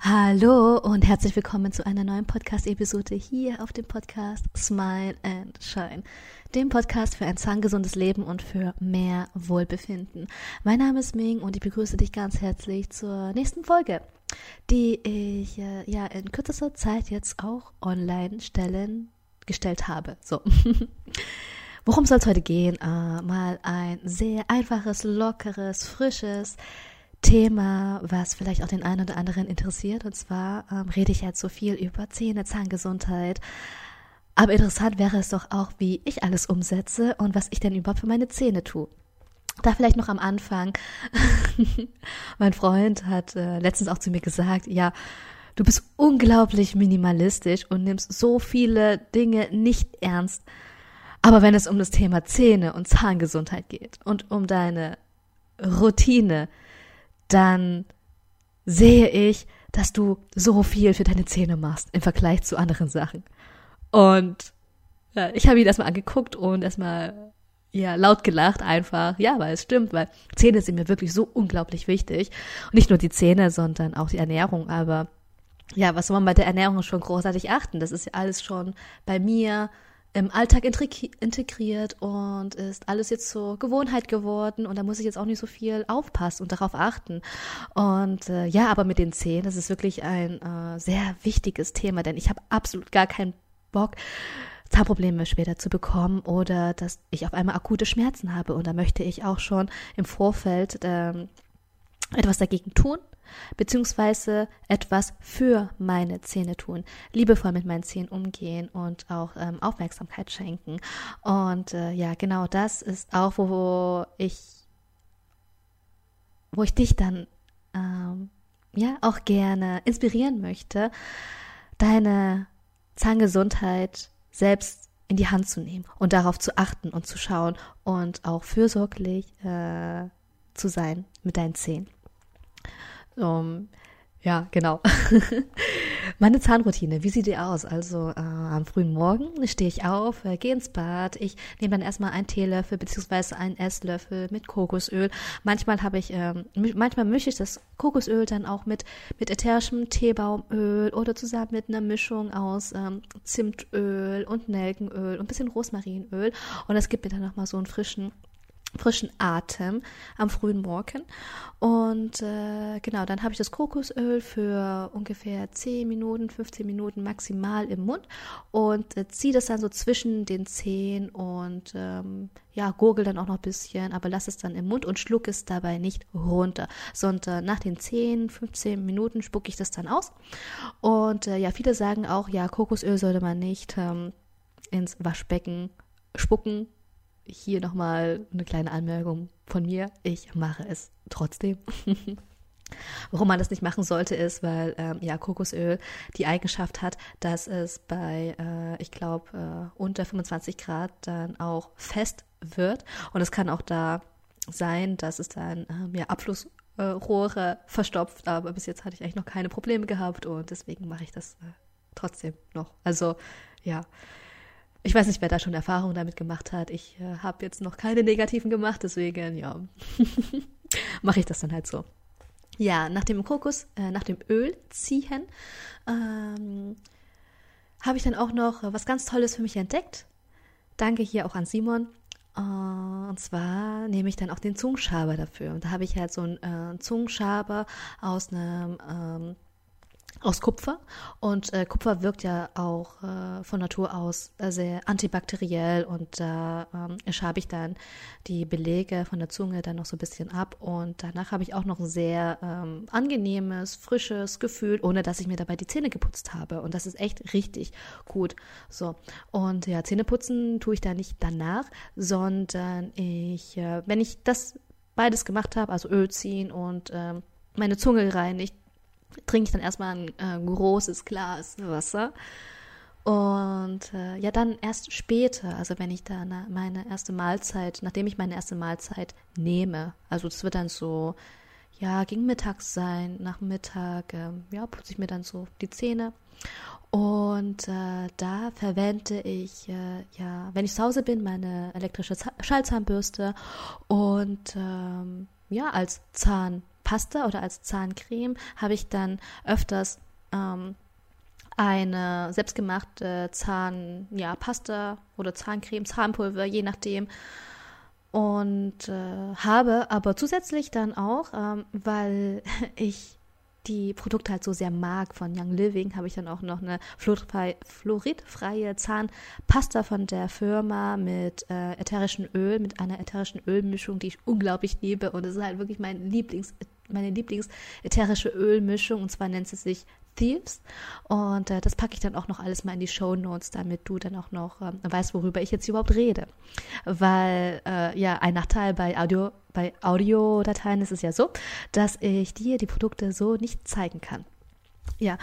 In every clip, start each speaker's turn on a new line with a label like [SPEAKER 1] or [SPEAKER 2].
[SPEAKER 1] Hallo und herzlich willkommen zu einer neuen Podcast-Episode hier auf dem Podcast Smile and Shine, dem Podcast für ein zahngesundes Leben und für mehr Wohlbefinden. Mein Name ist Ming und ich begrüße dich ganz herzlich zur nächsten Folge, die ich äh, ja in kürzester Zeit jetzt auch online stellen gestellt habe. So. Worum soll es heute gehen? Äh, mal ein sehr einfaches, lockeres, frisches, Thema, was vielleicht auch den einen oder anderen interessiert. Und zwar ähm, rede ich jetzt so viel über Zähne, Zahngesundheit. Aber interessant wäre es doch auch, wie ich alles umsetze und was ich denn überhaupt für meine Zähne tue. Da vielleicht noch am Anfang. mein Freund hat äh, letztens auch zu mir gesagt, ja, du bist unglaublich minimalistisch und nimmst so viele Dinge nicht ernst. Aber wenn es um das Thema Zähne und Zahngesundheit geht und um deine Routine, dann sehe ich, dass du so viel für deine Zähne machst im Vergleich zu anderen Sachen. Und ja, ich habe ihn erstmal angeguckt und erstmal ja laut gelacht einfach. Ja, weil es stimmt, weil Zähne sind mir wirklich so unglaublich wichtig. Und nicht nur die Zähne, sondern auch die Ernährung. Aber ja, was soll man bei der Ernährung schon großartig achten? Das ist ja alles schon bei mir im Alltag integriert und ist alles jetzt zur Gewohnheit geworden und da muss ich jetzt auch nicht so viel aufpassen und darauf achten. Und äh, ja, aber mit den Zähnen, das ist wirklich ein äh, sehr wichtiges Thema, denn ich habe absolut gar keinen Bock, Zahnprobleme später zu bekommen oder dass ich auf einmal akute Schmerzen habe. Und da möchte ich auch schon im Vorfeld ähm, etwas dagegen tun beziehungsweise etwas für meine Zähne tun, liebevoll mit meinen Zähnen umgehen und auch ähm, Aufmerksamkeit schenken. Und äh, ja, genau das ist auch, wo, wo ich, wo ich dich dann ähm, ja auch gerne inspirieren möchte, deine Zahngesundheit selbst in die Hand zu nehmen und darauf zu achten und zu schauen und auch fürsorglich äh, zu sein mit deinen Zähnen. Um, ja, genau. Meine Zahnroutine, wie sieht die aus? Also äh, am frühen Morgen stehe ich auf, äh, gehe ins Bad. Ich nehme dann erstmal einen Teelöffel beziehungsweise einen Esslöffel mit Kokosöl. Manchmal habe ich, ähm, manchmal mische ich das Kokosöl dann auch mit mit ätherischem Teebaumöl oder zusammen mit einer Mischung aus ähm, Zimtöl und Nelkenöl und ein bisschen Rosmarinöl. Und das gibt mir dann nochmal so einen frischen frischen Atem am frühen Morgen. Und äh, genau, dann habe ich das Kokosöl für ungefähr 10 Minuten, 15 Minuten maximal im Mund und äh, ziehe das dann so zwischen den Zähnen und ähm, ja, gurgel dann auch noch ein bisschen, aber lass es dann im Mund und schluck es dabei nicht runter, sondern nach den 10, 15 Minuten spucke ich das dann aus. Und äh, ja, viele sagen auch, ja, Kokosöl sollte man nicht ähm, ins Waschbecken spucken, hier nochmal eine kleine Anmerkung von mir. Ich mache es trotzdem. Warum man das nicht machen sollte, ist, weil ähm, ja Kokosöl die Eigenschaft hat, dass es bei, äh, ich glaube, äh, unter 25 Grad dann auch fest wird. Und es kann auch da sein, dass es dann ähm, ja Abflussrohre verstopft. Aber bis jetzt hatte ich eigentlich noch keine Probleme gehabt und deswegen mache ich das äh, trotzdem noch. Also ja, ich weiß nicht, wer da schon Erfahrungen damit gemacht hat. Ich äh, habe jetzt noch keine negativen gemacht, deswegen, ja, mache ich das dann halt so. Ja, nach dem Kokos, äh, nach dem Öl ziehen, ähm, habe ich dann auch noch was ganz Tolles für mich entdeckt. Danke hier auch an Simon. Äh, und zwar nehme ich dann auch den Zungenschaber dafür. Und da habe ich halt so einen äh, Zungenschaber aus einem ähm, aus Kupfer. Und äh, Kupfer wirkt ja auch äh, von Natur aus äh, sehr antibakteriell und da äh, schabe ich dann die Belege von der Zunge dann noch so ein bisschen ab. Und danach habe ich auch noch ein sehr ähm, angenehmes, frisches Gefühl, ohne dass ich mir dabei die Zähne geputzt habe. Und das ist echt richtig gut. So. Und ja, Zähne putzen tue ich da nicht danach, sondern ich, äh, wenn ich das beides gemacht habe, also Öl ziehen und ähm, meine Zunge reinigt, trinke ich dann erstmal ein äh, großes Glas Wasser. Und äh, ja, dann erst später, also wenn ich dann meine erste Mahlzeit, nachdem ich meine erste Mahlzeit nehme, also das wird dann so, ja, gegen Mittags sein, nach Mittag, äh, ja, putze ich mir dann so die Zähne. Und äh, da verwende ich, äh, ja, wenn ich zu Hause bin, meine elektrische Schallzahnbürste und ähm, ja, als Zahn Pasta oder als Zahncreme habe ich dann öfters ähm, eine selbstgemachte Zahnpasta ja, oder Zahncreme, Zahnpulver, je nachdem. Und äh, habe aber zusätzlich dann auch, ähm, weil ich die Produkte halt so sehr mag von Young Living, habe ich dann auch noch eine fluoridfreie Zahnpasta von der Firma mit äh, ätherischem Öl, mit einer ätherischen Ölmischung, die ich unglaublich liebe. Und es ist halt wirklich mein Lieblings, meine Lieblings ätherische Ölmischung. Und zwar nennt sie sich Thieves. Und äh, das packe ich dann auch noch alles mal in die Show Notes, damit du dann auch noch ähm, weißt, worüber ich jetzt überhaupt rede. Weil äh, ja, ein Nachteil bei Audio, bei Audiodateien ist es ja so, dass ich dir die Produkte so nicht zeigen kann. Ja,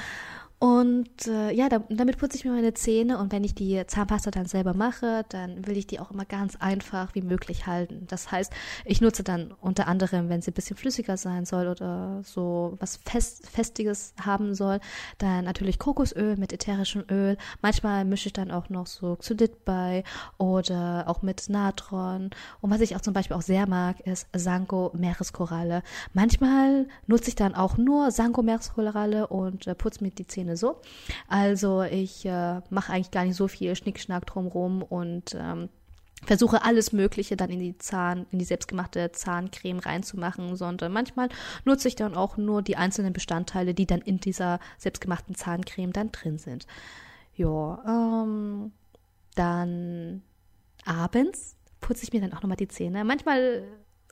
[SPEAKER 1] und äh, ja, da, damit putze ich mir meine Zähne und wenn ich die Zahnpasta dann selber mache, dann will ich die auch immer ganz einfach wie möglich halten. Das heißt, ich nutze dann unter anderem, wenn sie ein bisschen flüssiger sein soll oder so was Fest, Festiges haben soll, dann natürlich Kokosöl mit ätherischem Öl. Manchmal mische ich dann auch noch so Xylit bei oder auch mit Natron. Und was ich auch zum Beispiel auch sehr mag, ist Sanko Meereskoralle. Manchmal nutze ich dann auch nur Sanko Meereskoralle und äh, putze mir die Zähne Szene so. Also ich äh, mache eigentlich gar nicht so viel Schnickschnack drumrum und ähm, versuche alles Mögliche dann in die Zahn, in die selbstgemachte Zahncreme reinzumachen, sondern manchmal nutze ich dann auch nur die einzelnen Bestandteile, die dann in dieser selbstgemachten Zahncreme dann drin sind. Ja, ähm, dann abends putze ich mir dann auch nochmal die Zähne. Manchmal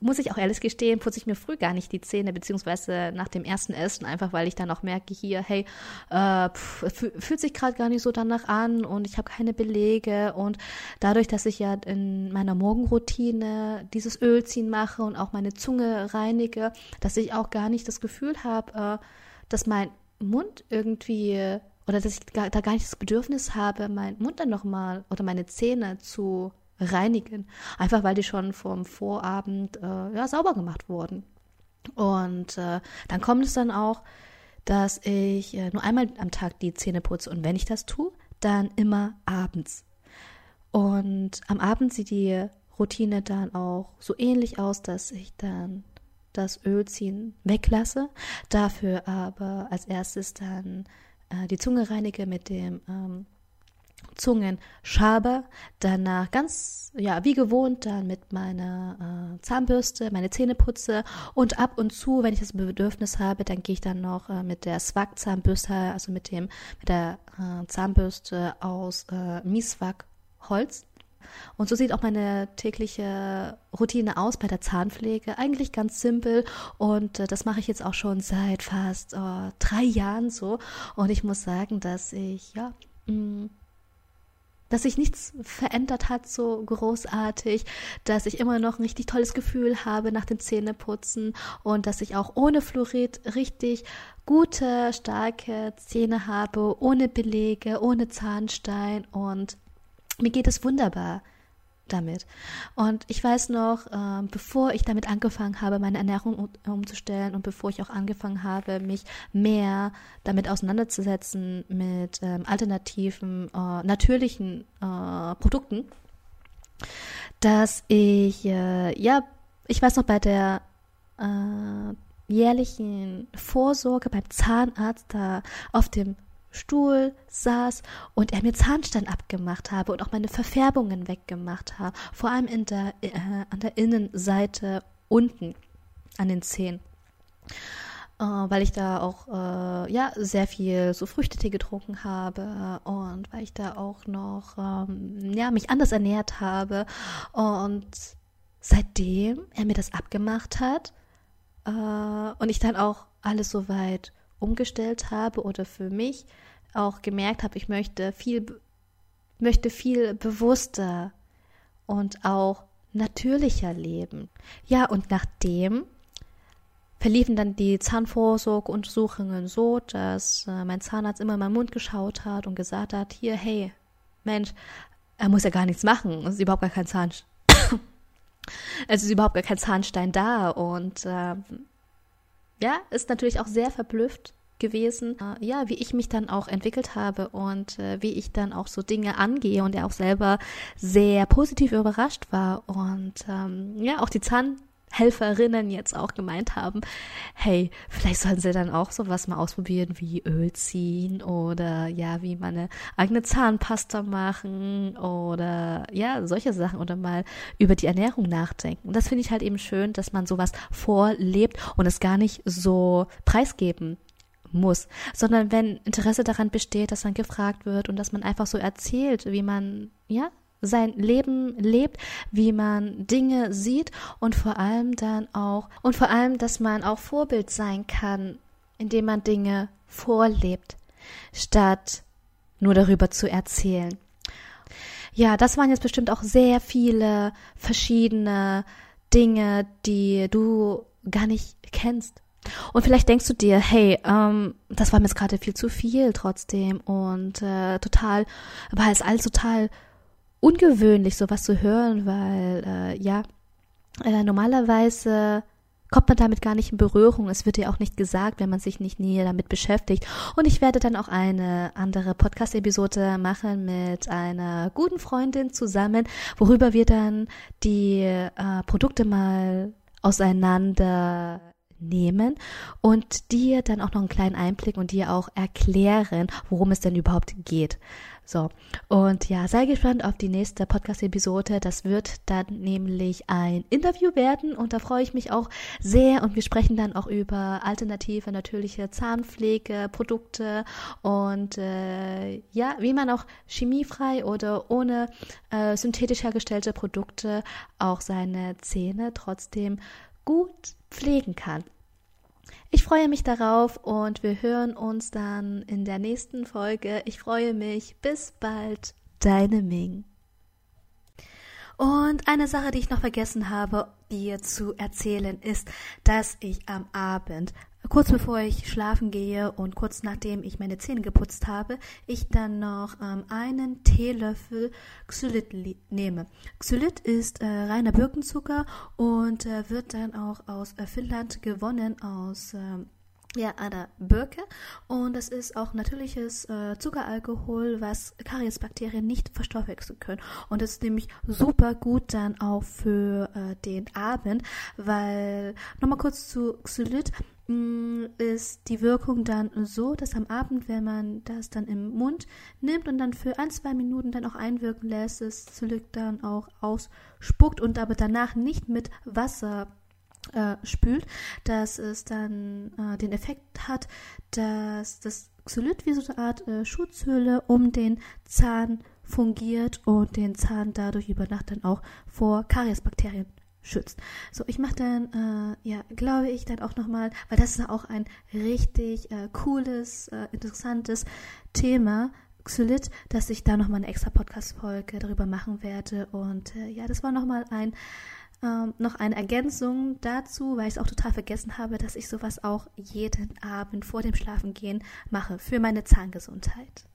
[SPEAKER 1] muss ich auch ehrlich gestehen, putze ich mir früh gar nicht die Zähne, beziehungsweise nach dem ersten Essen, einfach weil ich dann auch merke, hier, hey, äh, pff, fühlt sich gerade gar nicht so danach an und ich habe keine Belege. Und dadurch, dass ich ja in meiner Morgenroutine dieses Ölziehen mache und auch meine Zunge reinige, dass ich auch gar nicht das Gefühl habe, äh, dass mein Mund irgendwie oder dass ich da gar nicht das Bedürfnis habe, meinen Mund dann nochmal oder meine Zähne zu reinigen. Einfach weil die schon vom Vorabend äh, ja, sauber gemacht wurden. Und äh, dann kommt es dann auch, dass ich äh, nur einmal am Tag die Zähne putze. Und wenn ich das tue, dann immer abends. Und am Abend sieht die Routine dann auch so ähnlich aus, dass ich dann das Ölziehen weglasse, dafür aber als erstes dann äh, die Zunge reinige mit dem ähm, Zungenschaber, danach ganz, ja, wie gewohnt, dann mit meiner äh, Zahnbürste meine Zähne putze und ab und zu, wenn ich das Bedürfnis habe, dann gehe ich dann noch äh, mit der Swag-Zahnbürste, also mit dem, mit der äh, Zahnbürste aus äh, Mieswag-Holz. Und so sieht auch meine tägliche Routine aus bei der Zahnpflege. Eigentlich ganz simpel und äh, das mache ich jetzt auch schon seit fast äh, drei Jahren so. Und ich muss sagen, dass ich, ja, mh, mm, dass sich nichts verändert hat so großartig, dass ich immer noch ein richtig tolles Gefühl habe nach dem Zähneputzen und dass ich auch ohne Fluorid richtig gute, starke Zähne habe, ohne Belege, ohne Zahnstein und mir geht es wunderbar damit. Und ich weiß noch, äh, bevor ich damit angefangen habe, meine Ernährung um, umzustellen und bevor ich auch angefangen habe, mich mehr damit auseinanderzusetzen mit ähm, alternativen, äh, natürlichen äh, Produkten, dass ich, äh, ja, ich weiß noch, bei der äh, jährlichen Vorsorge beim Zahnarzt da auf dem Stuhl saß und er mir Zahnstein abgemacht habe und auch meine Verfärbungen weggemacht habe, vor allem in der, äh, an der Innenseite unten an den Zähnen. Äh, weil ich da auch äh, ja sehr viel so Früchtetee getrunken habe und weil ich da auch noch ähm, ja mich anders ernährt habe und seitdem er mir das abgemacht hat äh, und ich dann auch alles soweit umgestellt habe oder für mich auch gemerkt habe, ich möchte viel, möchte viel bewusster und auch natürlicher leben. Ja, und nachdem verliefen dann die Zahnvorsorgeuntersuchungen so, dass äh, mein Zahnarzt immer in meinen Mund geschaut hat und gesagt hat, hier, hey, Mensch, er muss ja gar nichts machen, es ist überhaupt gar kein Zahn, es ist überhaupt gar kein Zahnstein da und äh, ja, ist natürlich auch sehr verblüfft gewesen, äh, ja, wie ich mich dann auch entwickelt habe und äh, wie ich dann auch so Dinge angehe und er auch selber sehr positiv überrascht war und ähm, ja, auch die Zahn Helferinnen jetzt auch gemeint haben, hey, vielleicht sollen sie dann auch sowas mal ausprobieren wie Öl ziehen oder ja, wie man eine eigene Zahnpasta machen oder ja, solche Sachen oder mal über die Ernährung nachdenken. Und das finde ich halt eben schön, dass man sowas vorlebt und es gar nicht so preisgeben muss, sondern wenn Interesse daran besteht, dass man gefragt wird und dass man einfach so erzählt, wie man, ja, sein Leben lebt, wie man Dinge sieht und vor allem dann auch, und vor allem, dass man auch Vorbild sein kann, indem man Dinge vorlebt, statt nur darüber zu erzählen. Ja, das waren jetzt bestimmt auch sehr viele verschiedene Dinge, die du gar nicht kennst. Und vielleicht denkst du dir, hey, ähm, das war mir jetzt gerade viel zu viel trotzdem und äh, total, war es alles total ungewöhnlich, sowas zu hören, weil äh, ja, äh, normalerweise kommt man damit gar nicht in Berührung. Es wird ja auch nicht gesagt, wenn man sich nicht näher damit beschäftigt. Und ich werde dann auch eine andere Podcast-Episode machen mit einer guten Freundin zusammen, worüber wir dann die äh, Produkte mal auseinander nehmen und dir dann auch noch einen kleinen Einblick und dir auch erklären, worum es denn überhaupt geht. So, und ja, sei gespannt auf die nächste Podcast-Episode. Das wird dann nämlich ein Interview werden und da freue ich mich auch sehr und wir sprechen dann auch über alternative, natürliche Zahnpflegeprodukte und äh, ja, wie man auch chemiefrei oder ohne äh, synthetisch hergestellte Produkte auch seine Zähne trotzdem gut pflegen kann. Ich freue mich darauf und wir hören uns dann in der nächsten Folge. Ich freue mich. Bis bald. Deine Ming. Und eine Sache, die ich noch vergessen habe, dir zu erzählen, ist, dass ich am Abend kurz bevor ich schlafen gehe und kurz nachdem ich meine Zähne geputzt habe, ich dann noch ähm, einen Teelöffel Xylit nehme. Xylit ist äh, reiner Birkenzucker und äh, wird dann auch aus äh, Finnland gewonnen, aus ähm, ja, einer Birke. Und es ist auch natürliches äh, Zuckeralkohol, was Kariesbakterien nicht verstoffwechseln können. Und das ist nämlich super gut dann auch für äh, den Abend, weil nochmal kurz zu Xylit, ist die Wirkung dann so, dass am Abend, wenn man das dann im Mund nimmt und dann für ein, zwei Minuten dann auch einwirken lässt, es Zylik dann auch ausspuckt und aber danach nicht mit Wasser äh, spült, dass es dann äh, den Effekt hat, dass das Xylit wie so eine Art äh, Schutzhülle um den Zahn fungiert und den Zahn dadurch über Nacht dann auch vor Kariesbakterien schützt. So, ich mache dann, äh, ja, glaube ich, dann auch nochmal, weil das ist auch ein richtig äh, cooles, äh, interessantes Thema, Xylit, dass ich da nochmal eine extra Podcast-Folge darüber machen werde. Und äh, ja, das war nochmal ein, ähm, noch eine Ergänzung dazu, weil ich es auch total vergessen habe, dass ich sowas auch jeden Abend vor dem Schlafengehen mache für meine Zahngesundheit.